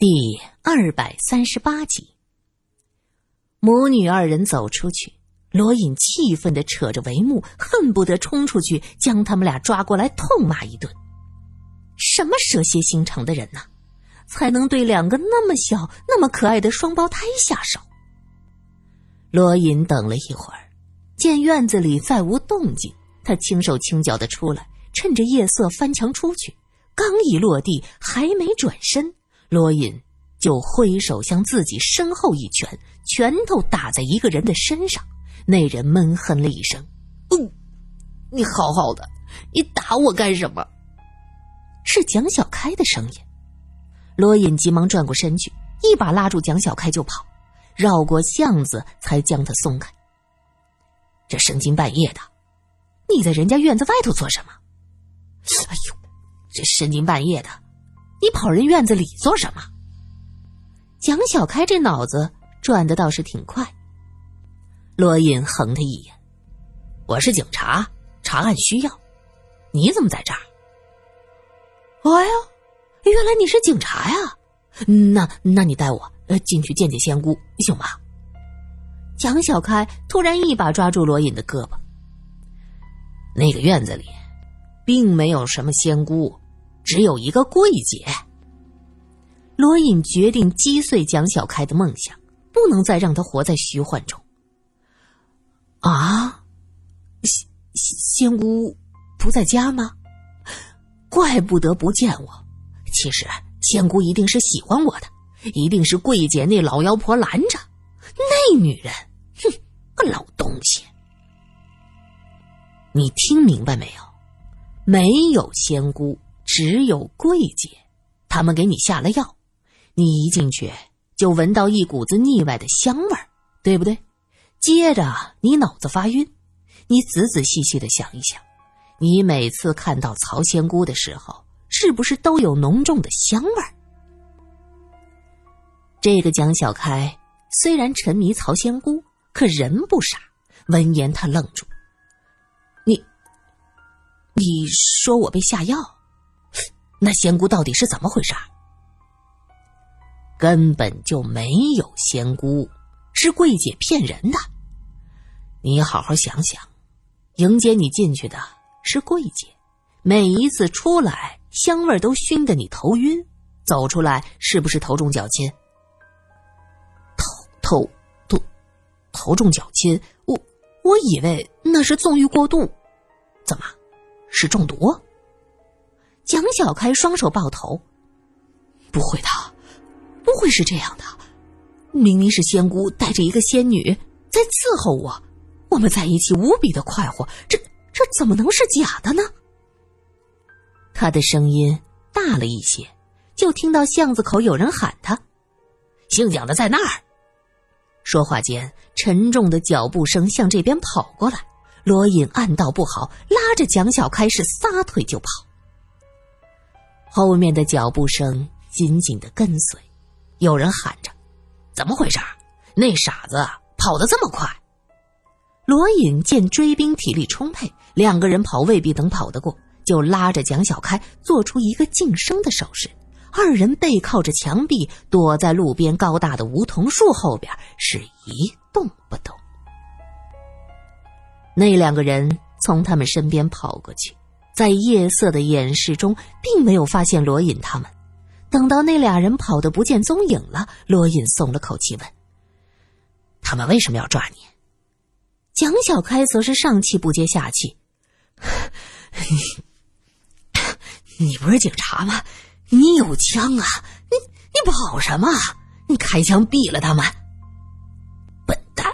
第二百三十八集，母女二人走出去，罗隐气愤的扯着帷幕，恨不得冲出去将他们俩抓过来痛骂一顿。什么蛇蝎心肠的人呐，才能对两个那么小、那么可爱的双胞胎下手？罗隐等了一会儿，见院子里再无动静，他轻手轻脚的出来，趁着夜色翻墙出去，刚一落地，还没转身。罗隐就挥手向自己身后一拳，拳头打在一个人的身上。那人闷哼了一声：“嗯，你好好的，你打我干什么？”是蒋小开的声音。罗隐急忙转过身去，一把拉住蒋小开就跑，绕过巷子才将他松开。这深更半夜的，你在人家院子外头做什么？哎呦，这深更半夜的！你跑人院子里做什么？蒋小开这脑子转的倒是挺快。罗隐横他一眼：“我是警察，查案需要。你怎么在这儿？”“哎呀，原来你是警察呀！那那你带我进去见见仙姑行吗？”蒋小开突然一把抓住罗隐的胳膊：“那个院子里，并没有什么仙姑。”只有一个桂姐。罗隐决定击碎蒋小开的梦想，不能再让他活在虚幻中。啊，仙仙姑不在家吗？怪不得不见我。其实仙姑一定是喜欢我的，一定是桂姐那老妖婆拦着。那女人，哼，个老东西！你听明白没有？没有仙姑。只有桂姐，他们给你下了药，你一进去就闻到一股子腻歪的香味儿，对不对？接着你脑子发晕，你仔仔细细的想一想，你每次看到曹仙姑的时候，是不是都有浓重的香味儿？这个蒋小开虽然沉迷曹仙姑，可人不傻。闻言，他愣住：“你，你说我被下药？”那仙姑到底是怎么回事？根本就没有仙姑，是桂姐骗人的。你好好想想，迎接你进去的是桂姐，每一次出来香味都熏得你头晕，走出来是不是头重脚轻？头头头头重脚轻，我我以为那是纵欲过度，怎么是中毒？蒋小开双手抱头，不会的，不会是这样的。明明是仙姑带着一个仙女在伺候我，我们在一起无比的快活，这这怎么能是假的呢？他的声音大了一些，就听到巷子口有人喊他：“姓蒋的在那儿。”说话间，沉重的脚步声向这边跑过来。罗隐暗道不好，拉着蒋小开是撒腿就跑。后面的脚步声紧紧的跟随，有人喊着：“怎么回事？那傻子跑得这么快？”罗隐见追兵体力充沛，两个人跑未必能跑得过，就拉着蒋小开做出一个噤声的手势。二人背靠着墙壁，躲在路边高大的梧桐树后边，是一动不动。那两个人从他们身边跑过去。在夜色的掩饰中，并没有发现罗隐他们。等到那俩人跑得不见踪影了，罗隐松了口气，问：“他们为什么要抓你？”蒋小开则是上气不接下气：“你你不是警察吗？你有枪啊！你你跑什么？你开枪毙了他们！笨蛋！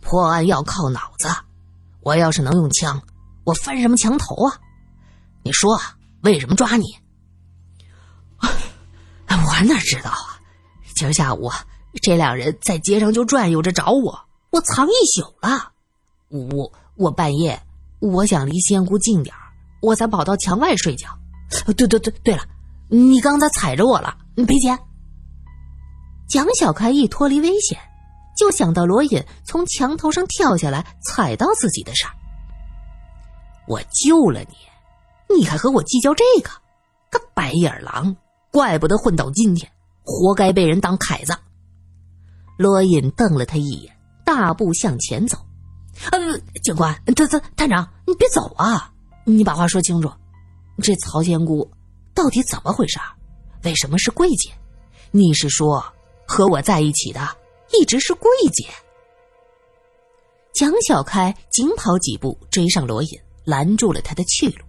破案要靠脑子。我要是能用枪，我翻什么墙头啊？”你说为什么抓你？我哪知道啊！今儿下午这两人在街上就转悠着找我，我藏一宿了。我我半夜我想离仙姑近点我才跑到墙外睡觉。对对对，对了，你刚才踩着我了，你赔钱。蒋小开一脱离危险，就想到罗隐从墙头上跳下来踩到自己的事儿。我救了你。你还和我计较这个，个白眼狼，怪不得混到今天，活该被人当凯子。罗隐瞪了他一眼，大步向前走。呃，警官，探探探长，你别走啊！你把话说清楚，这曹仙姑到底怎么回事？为什么是桂姐？你是说和我在一起的一直是桂姐？蒋小开紧跑几步追上罗隐，拦住了他的去路。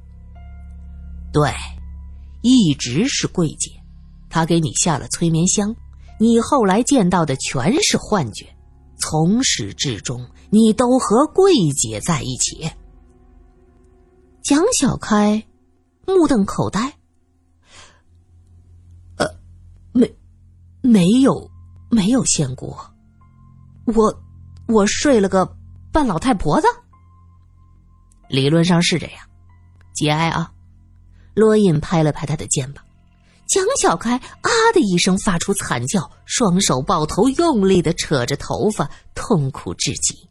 对，一直是桂姐，她给你下了催眠香，你后来见到的全是幻觉，从始至终你都和桂姐在一起。蒋小开目瞪口呆，呃，没，没有，没有见过，我，我睡了个半老太婆子。理论上是这样，节哀啊。罗隐拍了拍他的肩膀，蒋小开啊的一声发出惨叫，双手抱头，用力的扯着头发，痛苦至极。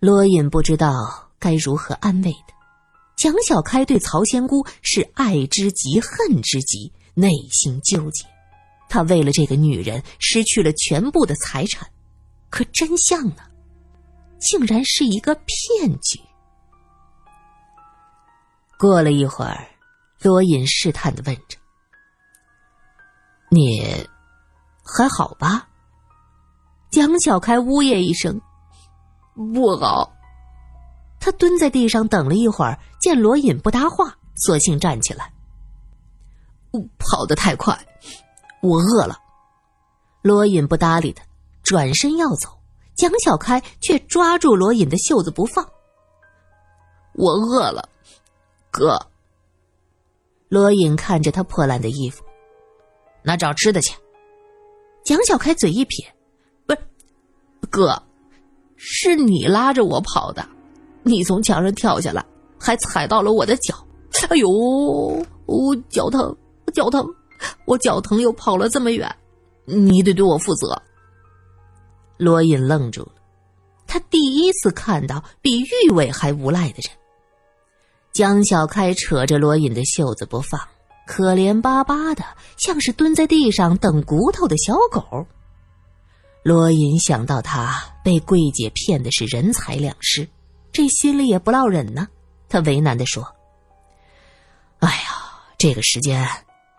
罗隐不知道该如何安慰他。蒋小开对曹仙姑是爱之极，恨之极，内心纠结。他为了这个女人失去了全部的财产，可真相呢？竟然是一个骗局。过了一会儿，罗隐试探的问着：“你还好吧？”蒋小开呜咽一声：“不好。”他蹲在地上等了一会儿，见罗隐不搭话，索性站起来：“跑得太快，我饿了。”罗隐不搭理他，转身要走，蒋小开却抓住罗隐的袖子不放：“我饿了。”哥，罗隐看着他破烂的衣服，那找吃的去。蒋小开嘴一撇：“不是，哥，是你拉着我跑的，你从墙上跳下来，还踩到了我的脚。哎呦，我脚疼，脚疼，我脚疼又跑了这么远，你得对我负责。”罗隐愣住了，他第一次看到比玉伟还无赖的人。江小开扯着罗隐的袖子不放，可怜巴巴的，像是蹲在地上等骨头的小狗。罗隐想到他被桂姐骗的是人财两失，这心里也不落忍呢。他为难的说：“哎呀，这个时间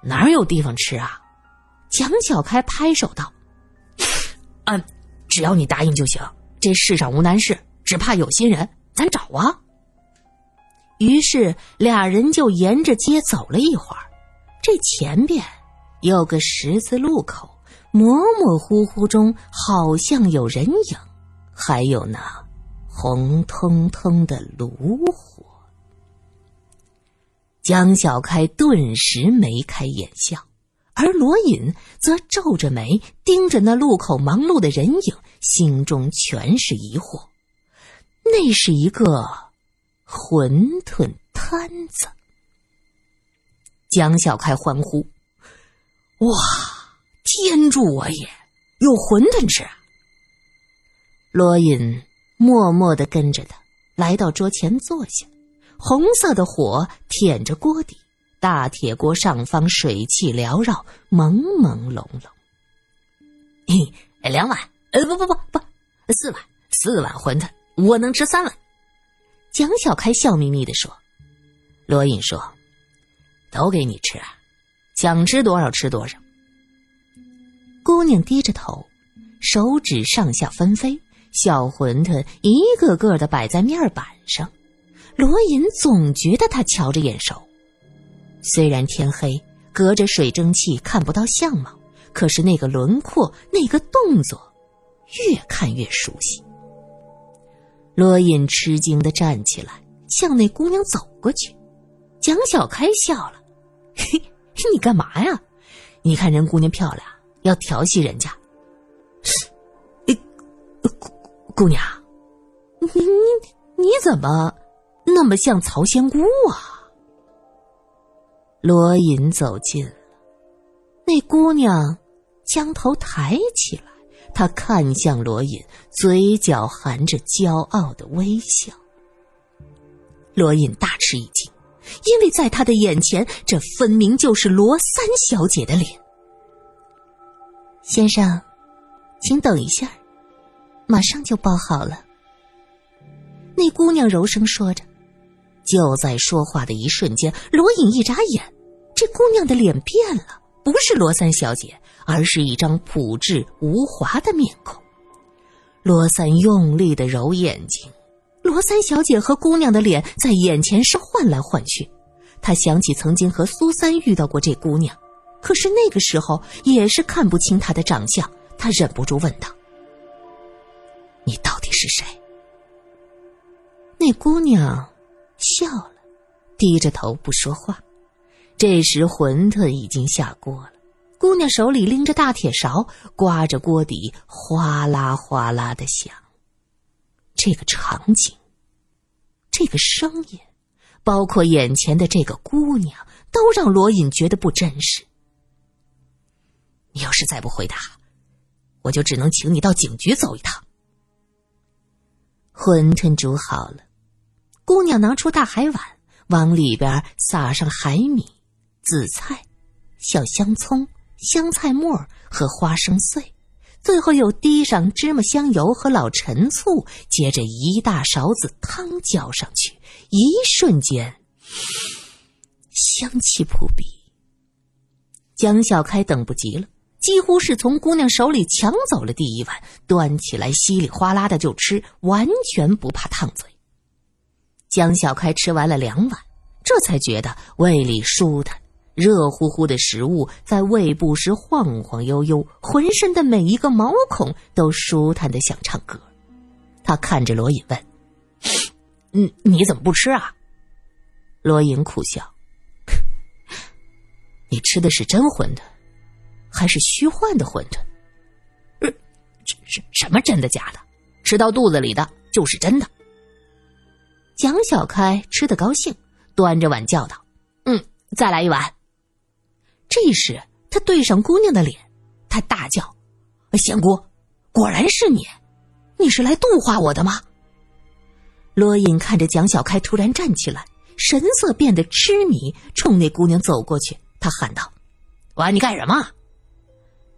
哪有地方吃啊？”蒋小开拍手道：“嗯，只要你答应就行。这世上无难事，只怕有心人，咱找啊。”于是俩人就沿着街走了一会儿，这前边有个十字路口，模模糊糊中好像有人影，还有那红彤彤的炉火。江小开顿时眉开眼笑，而罗隐则皱着眉盯着那路口忙碌的人影，心中全是疑惑。那是一个。馄饨摊子，江小开欢呼：“哇，天助我也！有馄饨吃！”罗隐默默的跟着他来到桌前坐下，红色的火舔着锅底，大铁锅上方水汽缭绕，朦朦胧胧。嘿，两碗，呃，不不不不，四碗，四碗馄饨，我能吃三碗。蒋小开笑眯眯的说：“罗隐说，都给你吃啊，想吃多少吃多少。”姑娘低着头，手指上下纷飞，小馄饨一个个的摆在面板上。罗隐总觉得他瞧着眼熟，虽然天黑，隔着水蒸气看不到相貌，可是那个轮廓，那个动作，越看越熟悉。罗隐吃惊的站起来，向那姑娘走过去。蒋小开笑了：“嘿，你干嘛呀？你看人姑娘漂亮，要调戏人家。姑姑娘，你你你怎么那么像曹仙姑啊？”罗隐走近了，那姑娘将头抬起来。他看向罗隐，嘴角含着骄傲的微笑。罗隐大吃一惊，因为在他的眼前，这分明就是罗三小姐的脸。先生，请等一下，马上就包好了。那姑娘柔声说着。就在说话的一瞬间，罗隐一眨眼，这姑娘的脸变了，不是罗三小姐，而是一张朴质无华的面孔。罗三用力的揉眼睛，罗三小姐和姑娘的脸在眼前是换来换去。他想起曾经和苏三遇到过这姑娘，可是那个时候也是看不清她的长相。他忍不住问道：“你到底是谁？”那姑娘。笑了，低着头不说话。这时馄饨已经下锅了，姑娘手里拎着大铁勺，刮着锅底，哗啦哗啦的响。这个场景，这个声音，包括眼前的这个姑娘，都让罗隐觉得不真实。你要是再不回答，我就只能请你到警局走一趟。馄饨煮好了。姑娘拿出大海碗，往里边撒上海米、紫菜、小香葱、香菜末和花生碎，最后又滴上芝麻香油和老陈醋，接着一大勺子汤浇上去，一瞬间，香气扑鼻。江小开等不及了，几乎是从姑娘手里抢走了第一碗，端起来稀里哗啦的就吃，完全不怕烫嘴。江小开吃完了两碗，这才觉得胃里舒坦，热乎乎的食物在胃部时晃晃悠悠，浑身的每一个毛孔都舒坦的想唱歌。他看着罗隐问：“嗯，你怎么不吃啊？”罗隐苦笑：“你吃的是真馄饨，还是虚幻的馄饨？什什么真的假的？吃到肚子里的就是真的。”蒋小开吃得高兴，端着碗叫道：“嗯，再来一碗。”这时他对上姑娘的脸，他大叫：“仙姑，果然是你！你是来度化我的吗？”罗隐看着蒋小开突然站起来，神色变得痴迷，冲那姑娘走过去，他喊道：“我你干什么？”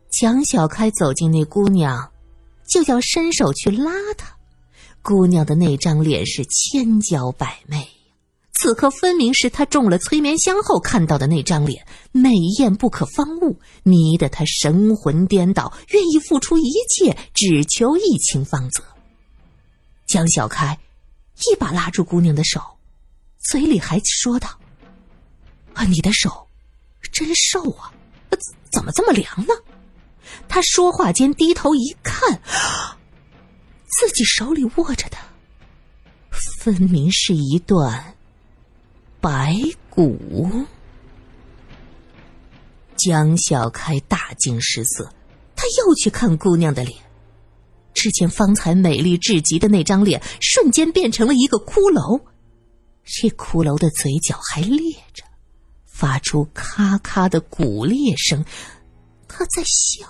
蒋小开走进那姑娘，就要伸手去拉她。姑娘的那张脸是千娇百媚此刻分明是他中了催眠香后看到的那张脸，美艳不可方物，迷得他神魂颠倒，愿意付出一切，只求一情芳泽。江小开一把拉住姑娘的手，嘴里还说道：“啊，你的手真瘦啊，怎么这么凉呢？”他说话间低头一看。自己手里握着的，分明是一段白骨。江小开大惊失色，他又去看姑娘的脸，只见方才美丽至极的那张脸，瞬间变成了一个骷髅。这骷髅的嘴角还裂着，发出咔咔的骨裂声，他在笑。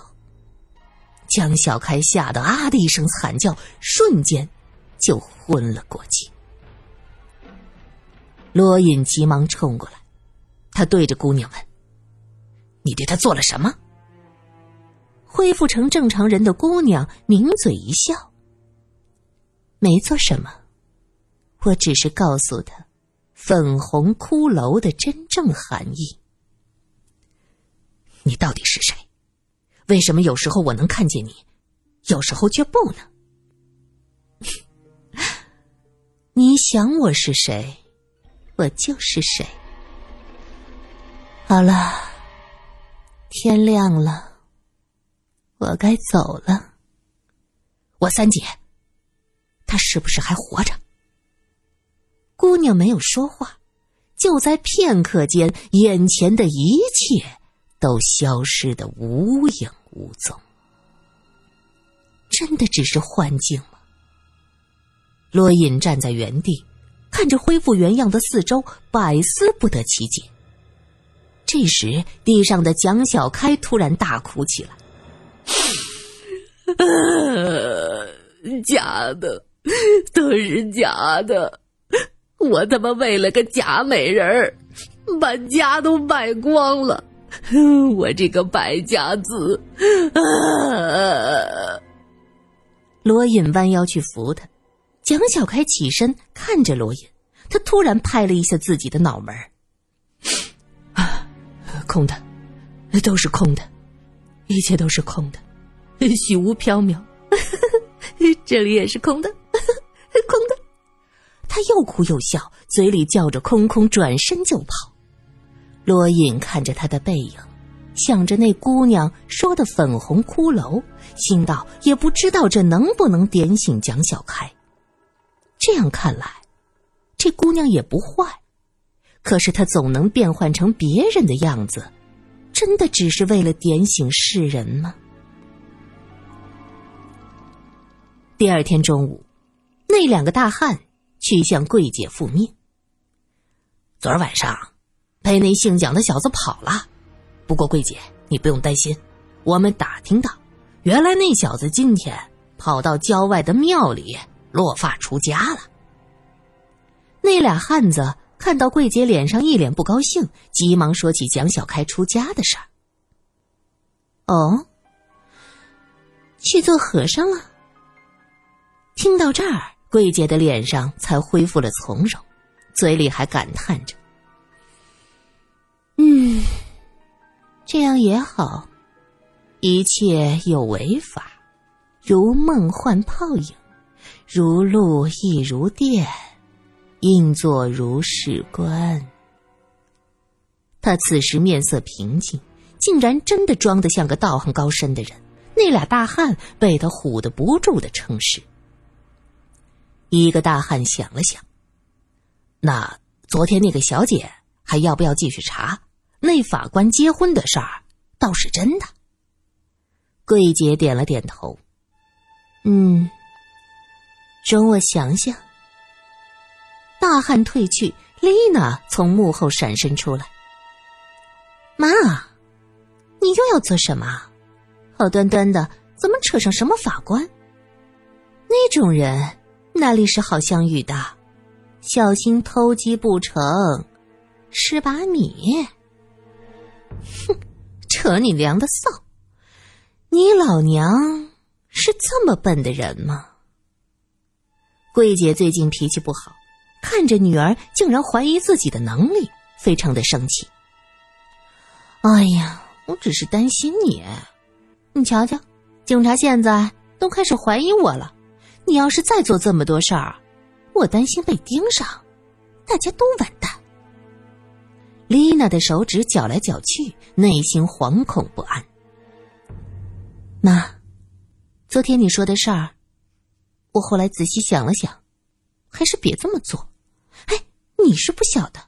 江小开吓得啊的一声惨叫，瞬间就昏了过去。罗隐急忙冲过来，他对着姑娘问：“你对他做了什么？”恢复成正常人的姑娘抿嘴一笑：“没做什么，我只是告诉他粉红骷髅的真正含义。你到底是谁？”为什么有时候我能看见你，有时候却不能？你想我是谁，我就是谁。好了，天亮了，我该走了。我三姐，她是不是还活着？姑娘没有说话，就在片刻间，眼前的一切都消失的无影。无踪，真的只是幻境吗？罗隐站在原地，看着恢复原样的四周，百思不得其解。这时，地上的蒋小开突然大哭起来：“ 假的，都是假的！我他妈为了个假美人儿，把家都败光了。”我这个败家子！啊！罗隐弯腰去扶他，蒋小开起身看着罗隐，他突然拍了一下自己的脑门啊，空的，都是空的，一切都是空的，虚无缥缈，这里也是空的，空的。他又哭又笑，嘴里叫着空空，转身就跑。罗隐看着他的背影，想着那姑娘说的粉红骷髅，心道也不知道这能不能点醒蒋小开。这样看来，这姑娘也不坏，可是她总能变换成别人的样子，真的只是为了点醒世人吗？第二天中午，那两个大汉去向桂姐复命。昨儿晚上。被那姓蒋的小子跑了，不过桂姐，你不用担心，我们打听到，原来那小子今天跑到郊外的庙里落发出家了。那俩汉子看到桂姐脸上一脸不高兴，急忙说起蒋小开出家的事儿。哦，去做和尚了。听到这儿，桂姐的脸上才恢复了从容，嘴里还感叹着。嗯，这样也好，一切有为法，如梦幻泡影，如露亦如电，应作如是观。他此时面色平静，竟然真的装得像个道行高深的人。那俩大汉被他唬得不住的称是。一个大汉想了想，那昨天那个小姐还要不要继续查？那法官结婚的事儿倒是真的。桂姐点了点头，嗯，容我想想。大汉退去，丽娜从幕后闪身出来。妈，你又要做什么？好端端的，怎么扯上什么法官？那种人哪里是好相遇的？小心偷鸡不成蚀把米。哼，扯你娘的臊！你老娘是这么笨的人吗？桂姐最近脾气不好，看着女儿竟然怀疑自己的能力，非常的生气。哎呀，我只是担心你，你瞧瞧，警察现在都开始怀疑我了。你要是再做这么多事儿，我担心被盯上，大家都完蛋。丽娜的手指搅来搅去，内心惶恐不安。妈，昨天你说的事儿，我后来仔细想了想，还是别这么做。哎，你是不晓得，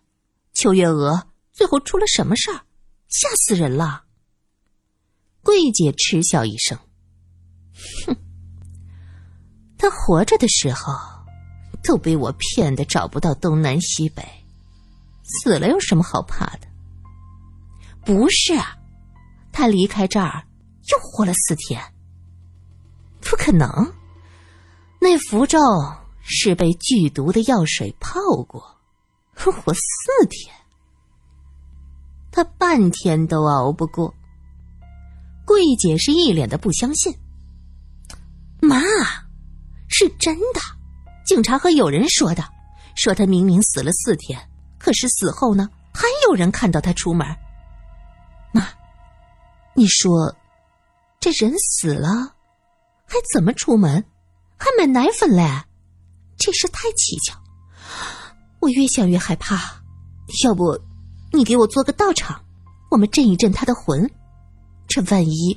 邱月娥最后出了什么事儿，吓死人了。桂姐嗤笑一声：“哼，她活着的时候，都被我骗得找不到东南西北。”死了有什么好怕的？不是，他离开这儿又活了四天。不可能，那符咒是被剧毒的药水泡过，活四天，他半天都熬不过。桂姐是一脸的不相信。妈，是真的，警察和友人说的，说他明明死了四天。可是死后呢？还有人看到他出门。妈，你说，这人死了，还怎么出门？还买奶粉嘞？这事太蹊跷。我越想越害怕。要不，你给我做个道场，我们镇一镇他的魂。这万一，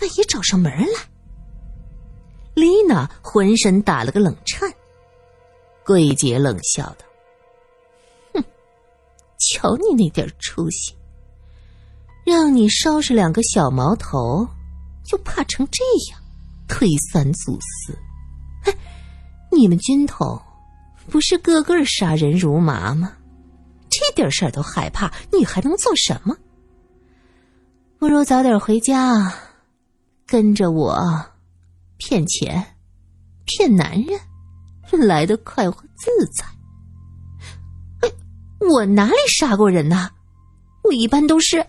万一找上门来。丽娜浑身打了个冷颤。桂姐冷笑道。哼瞧你那点出息，让你收拾两个小毛头，就怕成这样，推三阻四。哎，你们军统不是个个杀人如麻吗？这点事儿都害怕，你还能做什么？不如早点回家，跟着我骗钱、骗男人，来的快活自在。哎我哪里杀过人呢？我一般都是，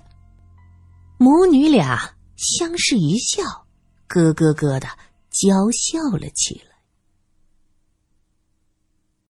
母女俩相视一笑，咯咯咯的娇笑了起来。